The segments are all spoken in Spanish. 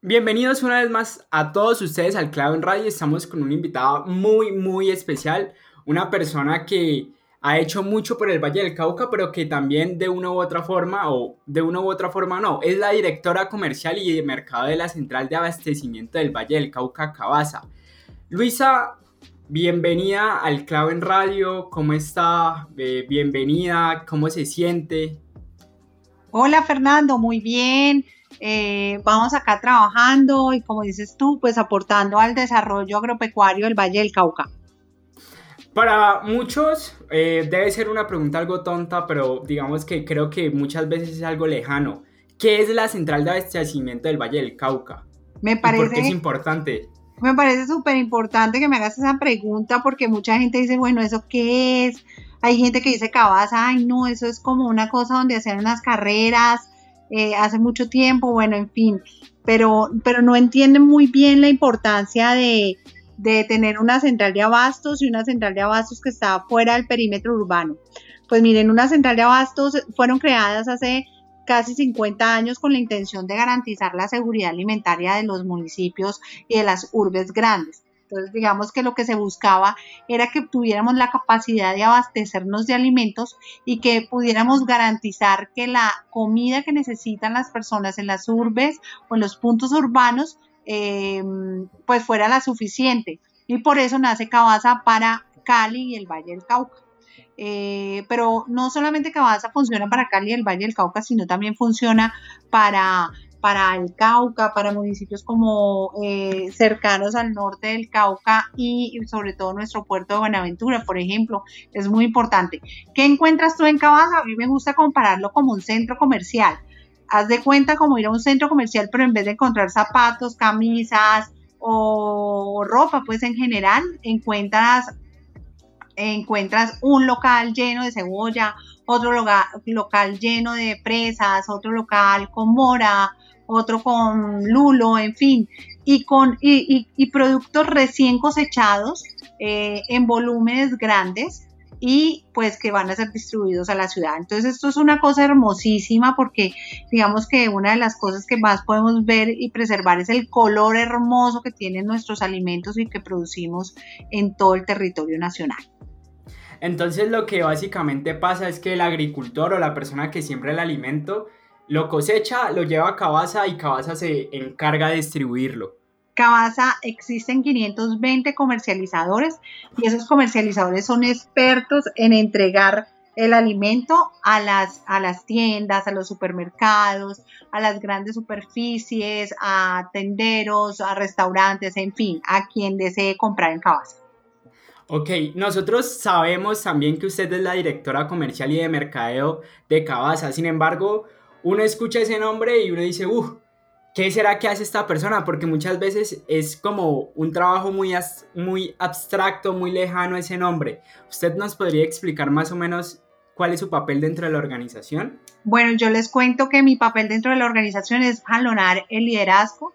Bienvenidos una vez más a todos ustedes al Clavo en Radio. Estamos con un invitado muy, muy especial. Una persona que ha hecho mucho por el Valle del Cauca, pero que también de una u otra forma, o de una u otra forma no, es la directora comercial y de mercado de la Central de Abastecimiento del Valle del Cauca, Cabaza. Luisa, bienvenida al Clavo en Radio. ¿Cómo está? Eh, bienvenida. ¿Cómo se siente? Hola Fernando, muy bien. Eh, vamos acá trabajando y como dices tú, pues aportando al desarrollo agropecuario del Valle del Cauca. Para muchos eh, debe ser una pregunta algo tonta, pero digamos que creo que muchas veces es algo lejano. ¿Qué es la central de abastecimiento del Valle del Cauca? Me parece. ¿Por qué es importante? Me parece súper importante que me hagas esa pregunta porque mucha gente dice, bueno, ¿eso qué es? Hay gente que dice cabaza, ay, no, eso es como una cosa donde hacen unas carreras eh, hace mucho tiempo, bueno, en fin, pero, pero no entienden muy bien la importancia de, de tener una central de abastos y una central de abastos que está fuera del perímetro urbano. Pues miren, una central de abastos fueron creadas hace casi 50 años con la intención de garantizar la seguridad alimentaria de los municipios y de las urbes grandes. Entonces, digamos que lo que se buscaba era que tuviéramos la capacidad de abastecernos de alimentos y que pudiéramos garantizar que la comida que necesitan las personas en las urbes o en los puntos urbanos, eh, pues fuera la suficiente. Y por eso nace Cabaza para Cali y el Valle del Cauca. Eh, pero no solamente Cabaza funciona para Cali y el Valle del Cauca, sino también funciona para para el Cauca, para municipios como eh, cercanos al norte del Cauca y, sobre todo nuestro puerto de Buenaventura, por ejemplo, es muy importante. ¿Qué encuentras tú en Cabaza? A mí me gusta compararlo como un centro comercial. Haz de cuenta como ir a un centro comercial, pero en vez de encontrar zapatos, camisas o ropa, pues en general encuentras encuentras un local lleno de cebolla, otro local lleno de presas, otro local con mora, otro con lulo, en fin, y, con, y, productos recién cosechados eh, en volúmenes grandes y pues que van a ser distribuidos a la ciudad. Entonces esto es una cosa hermosísima porque digamos que una de las cosas que más podemos ver y preservar es el color hermoso que tienen nuestros alimentos y que producimos en todo el territorio nacional. Entonces lo que básicamente pasa es que el agricultor o la persona que siembra el alimento lo cosecha, lo lleva a Cabaza y Cabaza se encarga de distribuirlo. Cabaza existen 520 comercializadores y esos comercializadores son expertos en entregar el alimento a las, a las tiendas, a los supermercados, a las grandes superficies, a tenderos, a restaurantes, en fin, a quien desee comprar en Cabaza. Ok, nosotros sabemos también que usted es la directora comercial y de mercadeo de Cabaza, sin embargo, uno escucha ese nombre y uno dice, uff, ¿qué será que hace esta persona? Porque muchas veces es como un trabajo muy, muy abstracto, muy lejano ese nombre. ¿Usted nos podría explicar más o menos cuál es su papel dentro de la organización? Bueno, yo les cuento que mi papel dentro de la organización es jalonar el liderazgo,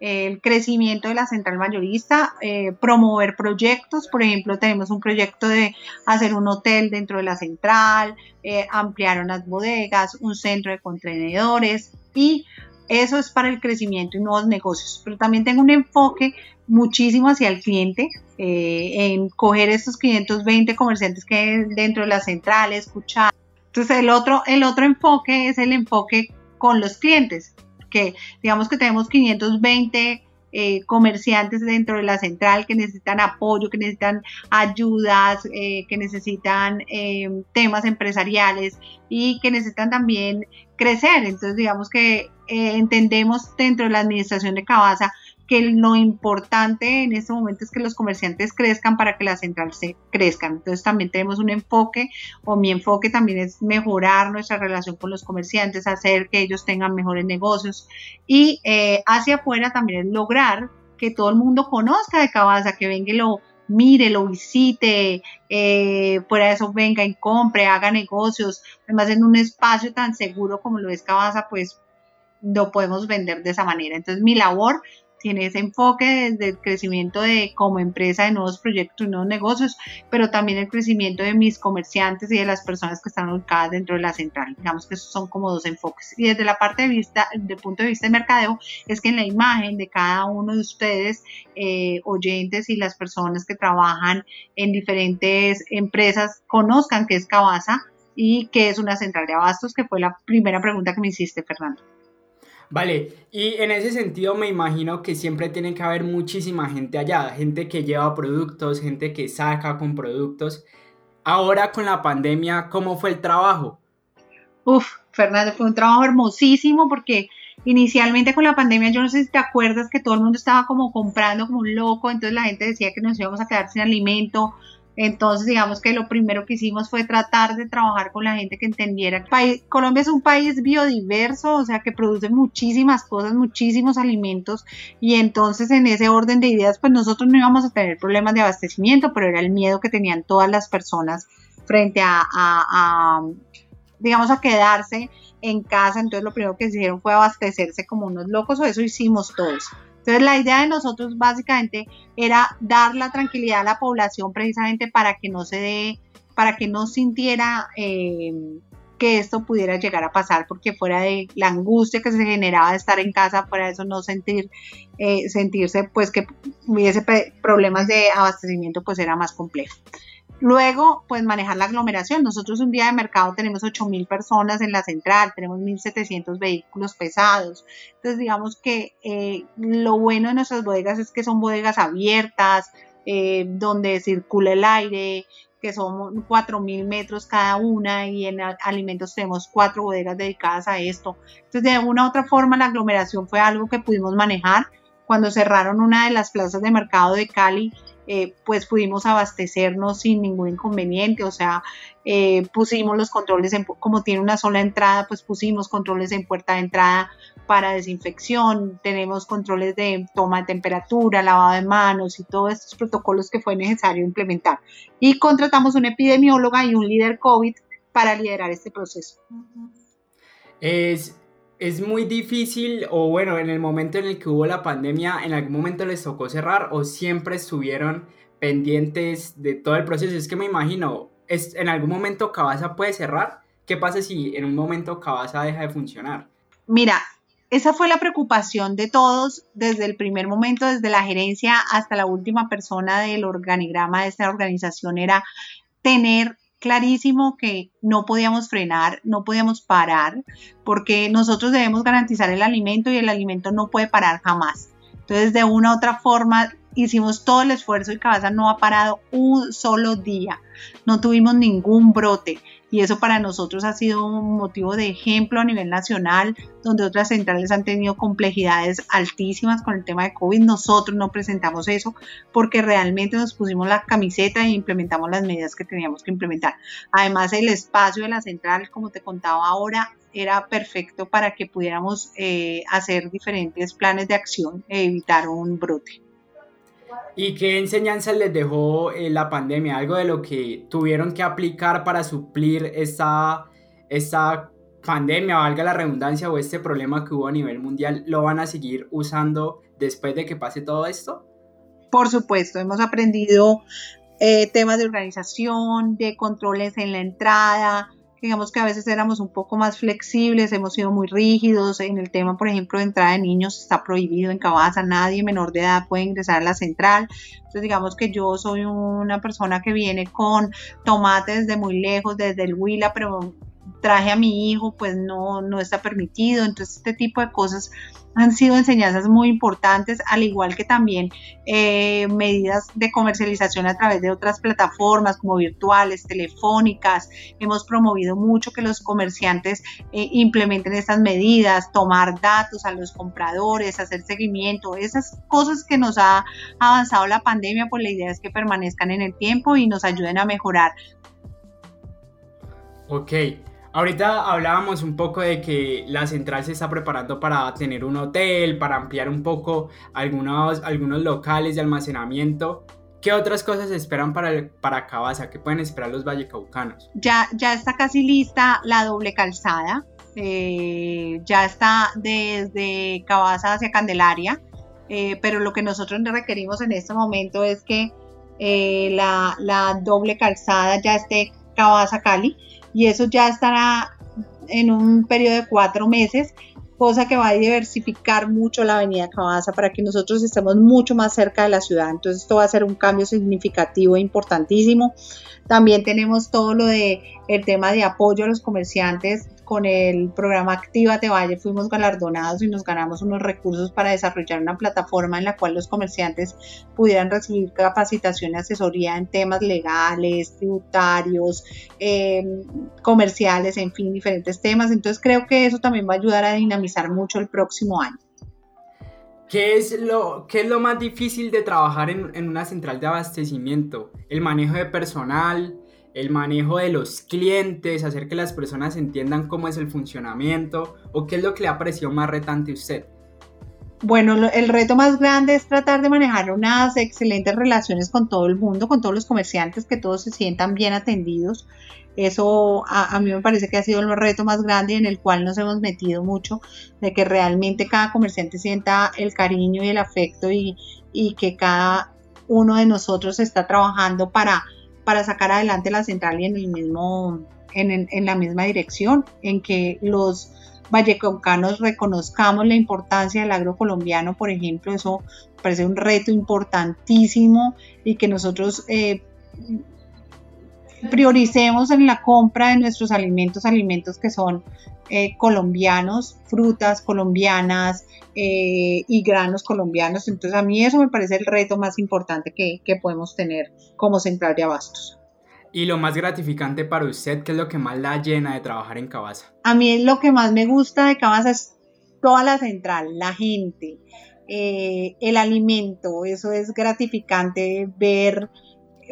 el crecimiento de la central mayorista, eh, promover proyectos, por ejemplo, tenemos un proyecto de hacer un hotel dentro de la central, eh, ampliar unas bodegas, un centro de contenedores y eso es para el crecimiento y nuevos negocios, pero también tengo un enfoque muchísimo hacia el cliente, eh, en coger estos 520 comerciantes que hay dentro de la central, escuchar. Entonces el otro, el otro enfoque es el enfoque con los clientes digamos que tenemos 520 eh, comerciantes dentro de la central que necesitan apoyo, que necesitan ayudas, eh, que necesitan eh, temas empresariales y que necesitan también crecer. Entonces, digamos que entendemos dentro de la administración de Cabaza que lo importante en este momento es que los comerciantes crezcan para que la central se crezcan. Entonces también tenemos un enfoque, o mi enfoque también es mejorar nuestra relación con los comerciantes, hacer que ellos tengan mejores negocios y eh, hacia afuera también es lograr que todo el mundo conozca de Cabaza, que venga y lo mire, lo visite, eh, fuera de eso venga y compre, haga negocios, además en un espacio tan seguro como lo es Cabaza, pues lo podemos vender de esa manera. Entonces mi labor tiene ese enfoque desde el crecimiento de como empresa de nuevos proyectos y nuevos negocios, pero también el crecimiento de mis comerciantes y de las personas que están ubicadas dentro de la central. Digamos que esos son como dos enfoques. Y desde la parte de vista, del punto de vista de mercadeo, es que en la imagen de cada uno de ustedes, eh, oyentes y las personas que trabajan en diferentes empresas, conozcan qué es Cabaza y qué es una central de abastos, que fue la primera pregunta que me hiciste, Fernando. Vale, y en ese sentido me imagino que siempre tiene que haber muchísima gente allá, gente que lleva productos, gente que saca con productos. Ahora con la pandemia, ¿cómo fue el trabajo? Uf, Fernando, fue un trabajo hermosísimo porque inicialmente con la pandemia, yo no sé si te acuerdas que todo el mundo estaba como comprando como un loco, entonces la gente decía que nos íbamos a quedar sin alimento, entonces, digamos que lo primero que hicimos fue tratar de trabajar con la gente que entendiera. Colombia es un país biodiverso, o sea, que produce muchísimas cosas, muchísimos alimentos, y entonces en ese orden de ideas, pues nosotros no íbamos a tener problemas de abastecimiento, pero era el miedo que tenían todas las personas frente a, a digamos, a quedarse en casa. Entonces, lo primero que hicieron fue abastecerse como unos locos, o eso hicimos todos. Entonces la idea de nosotros básicamente era dar la tranquilidad a la población precisamente para que no se dé, para que no sintiera eh, que esto pudiera llegar a pasar, porque fuera de la angustia que se generaba de estar en casa, fuera de eso no sentir, eh, sentirse pues que hubiese problemas de abastecimiento, pues era más complejo. Luego, pues manejar la aglomeración. Nosotros un día de mercado tenemos 8.000 personas en la central, tenemos 1.700 vehículos pesados. Entonces, digamos que eh, lo bueno de nuestras bodegas es que son bodegas abiertas, eh, donde circula el aire, que son 4.000 metros cada una y en alimentos tenemos cuatro bodegas dedicadas a esto. Entonces, de alguna u otra forma, la aglomeración fue algo que pudimos manejar. Cuando cerraron una de las plazas de mercado de Cali, eh, pues pudimos abastecernos sin ningún inconveniente, o sea, eh, pusimos los controles, en, como tiene una sola entrada, pues pusimos controles en puerta de entrada para desinfección, tenemos controles de toma de temperatura, lavado de manos y todos estos protocolos que fue necesario implementar. Y contratamos una epidemióloga y un líder COVID para liderar este proceso. Es, es muy difícil, o bueno, en el momento en el que hubo la pandemia, ¿en algún momento les tocó cerrar o siempre estuvieron pendientes de todo el proceso? Es que me imagino, es, en algún momento Cabaza puede cerrar. ¿Qué pasa si en un momento Cabaza deja de funcionar? Mira, esa fue la preocupación de todos desde el primer momento, desde la gerencia hasta la última persona del organigrama de esta organización, era tener clarísimo que no podíamos frenar, no podíamos parar, porque nosotros debemos garantizar el alimento y el alimento no puede parar jamás. Entonces, de una u otra forma, hicimos todo el esfuerzo y Cabaza no ha parado un solo día. No tuvimos ningún brote y eso para nosotros ha sido un motivo de ejemplo a nivel nacional, donde otras centrales han tenido complejidades altísimas con el tema de COVID. Nosotros no presentamos eso porque realmente nos pusimos la camiseta e implementamos las medidas que teníamos que implementar. Además, el espacio de la central, como te contaba ahora, era perfecto para que pudiéramos eh, hacer diferentes planes de acción e evitar un brote. ¿Y qué enseñanza les dejó eh, la pandemia? Algo de lo que tuvieron que aplicar para suplir esta, esta pandemia, valga la redundancia, o este problema que hubo a nivel mundial, ¿lo van a seguir usando después de que pase todo esto? Por supuesto, hemos aprendido eh, temas de organización, de controles en la entrada, digamos que a veces éramos un poco más flexibles, hemos sido muy rígidos en el tema, por ejemplo, de entrada de niños, está prohibido en Cabaza, nadie menor de edad puede ingresar a la central, entonces digamos que yo soy una persona que viene con tomates de muy lejos, desde el Huila, pero traje a mi hijo, pues no, no está permitido, entonces este tipo de cosas han sido enseñanzas muy importantes, al igual que también eh, medidas de comercialización a través de otras plataformas como virtuales, telefónicas. Hemos promovido mucho que los comerciantes eh, implementen estas medidas, tomar datos a los compradores, hacer seguimiento, esas cosas que nos ha avanzado la pandemia, pues la idea es que permanezcan en el tiempo y nos ayuden a mejorar. Ok, Ahorita hablábamos un poco de que la central se está preparando para tener un hotel, para ampliar un poco algunos, algunos locales de almacenamiento. ¿Qué otras cosas esperan para, para Cabaza? ¿Qué pueden esperar los vallecaucanos? Ya, ya está casi lista la doble calzada. Eh, ya está desde Cabaza hacia Candelaria. Eh, pero lo que nosotros requerimos en este momento es que eh, la, la, doble calzada ya esté Cabaza Cali y eso ya estará en un periodo de cuatro meses, cosa que va a diversificar mucho la avenida Cabaza para que nosotros estemos mucho más cerca de la ciudad. Entonces esto va a ser un cambio significativo e importantísimo. También tenemos todo lo de el tema de apoyo a los comerciantes con el programa Activa de Valle fuimos galardonados y nos ganamos unos recursos para desarrollar una plataforma en la cual los comerciantes pudieran recibir capacitación y asesoría en temas legales, tributarios, em, comerciales, en fin, diferentes temas. Entonces creo que eso también va a ayudar a dinamizar mucho el próximo año. ¿Qué es, lo, qué es lo más difícil de trabajar en, en una central de abastecimiento? ¿El manejo de personal? El manejo de los clientes, hacer que las personas entiendan cómo es el funcionamiento o qué es lo que le ha parecido más retante a usted? Bueno, el reto más grande es tratar de manejar unas excelentes relaciones con todo el mundo, con todos los comerciantes, que todos se sientan bien atendidos. Eso a, mí me parece que ha sido el reto más grande en el cual nos hemos metido mucho, de que realmente cada comerciante sienta el cariño y el afecto y, y que cada uno de nosotros está trabajando para para sacar adelante la central y en el mismo, en, en la misma dirección, en que los vallecaucanos reconozcamos la importancia del agro colombiano, por ejemplo, eso parece un reto importantísimo y que nosotros eh, prioricemos en la compra de nuestros alimentos, alimentos que son eh, colombianos, frutas colombianas eh, y granos colombianos. Entonces a mí eso me parece el reto más importante que, que podemos tener como central de abastos. Y lo más gratificante para usted, ¿qué es lo que más la llena de trabajar en Cabaza? A mí lo que más me gusta de Cabaza es toda la central, la gente, eh, el alimento. Eso es gratificante ver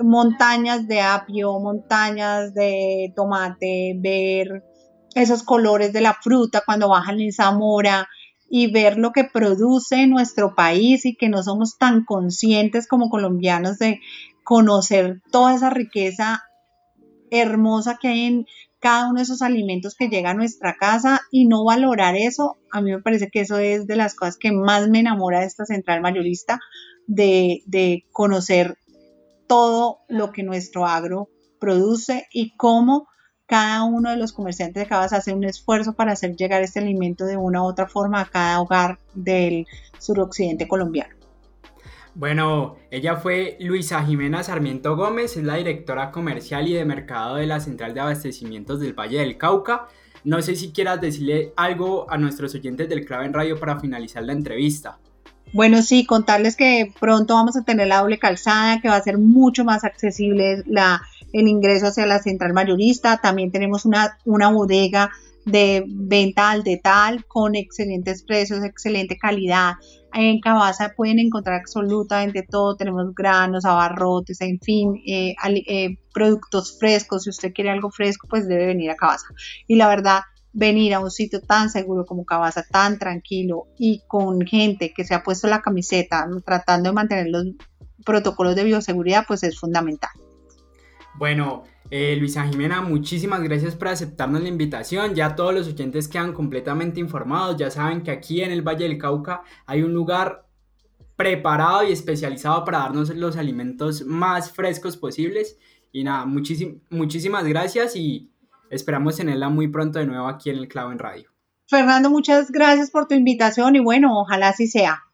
montañas de apio, montañas de tomate, ver esos colores de la fruta cuando bajan en Zamora y ver lo que produce nuestro país y que no somos tan conscientes como colombianos de conocer toda esa riqueza hermosa que hay en cada uno de esos alimentos que llega a nuestra casa y no valorar eso, a mí me parece que eso es de las cosas que más me enamora de esta central mayorista, de, de conocer todo lo que nuestro agro produce y cómo cada uno de los comerciantes de Cabas hace un esfuerzo para hacer llegar este alimento de una u otra forma a cada hogar del suroccidente colombiano. Bueno, ella fue Luisa Jimena Sarmiento Gómez, es la directora comercial y de mercado de la Central de Abastecimientos del Valle del Cauca. No sé si quieras decirle algo a nuestros oyentes del Clave en Radio para finalizar la entrevista. Bueno, sí, contarles que pronto vamos a tener la doble calzada, que va a ser mucho más accesible el ingreso hacia la central mayorista. También tenemos una, una bodega de venta al detal con excelentes precios, excelente calidad. En Cabaza pueden encontrar absolutamente todo. Tenemos granos, abarrotes, en fin, eh, eh, productos frescos. Si usted quiere algo fresco, pues debe venir a Cabaza. Y la verdad, venir a un sitio tan seguro como Cabaza, tan tranquilo y con gente que se ha puesto la camiseta tratando de mantener los protocolos de bioseguridad, pues es fundamental. Bueno, eh, Luisa Jimena, muchísimas gracias por aceptarnos la invitación. Ya todos los oyentes quedan completamente informados. Ya saben que aquí en el Valle del Cauca hay un lugar preparado y especializado para darnos los alimentos más frescos posibles. Y nada, muchísimas gracias y Esperamos tenerla muy pronto de nuevo aquí en el Clavo en Radio. Fernando, muchas gracias por tu invitación y bueno, ojalá así sea.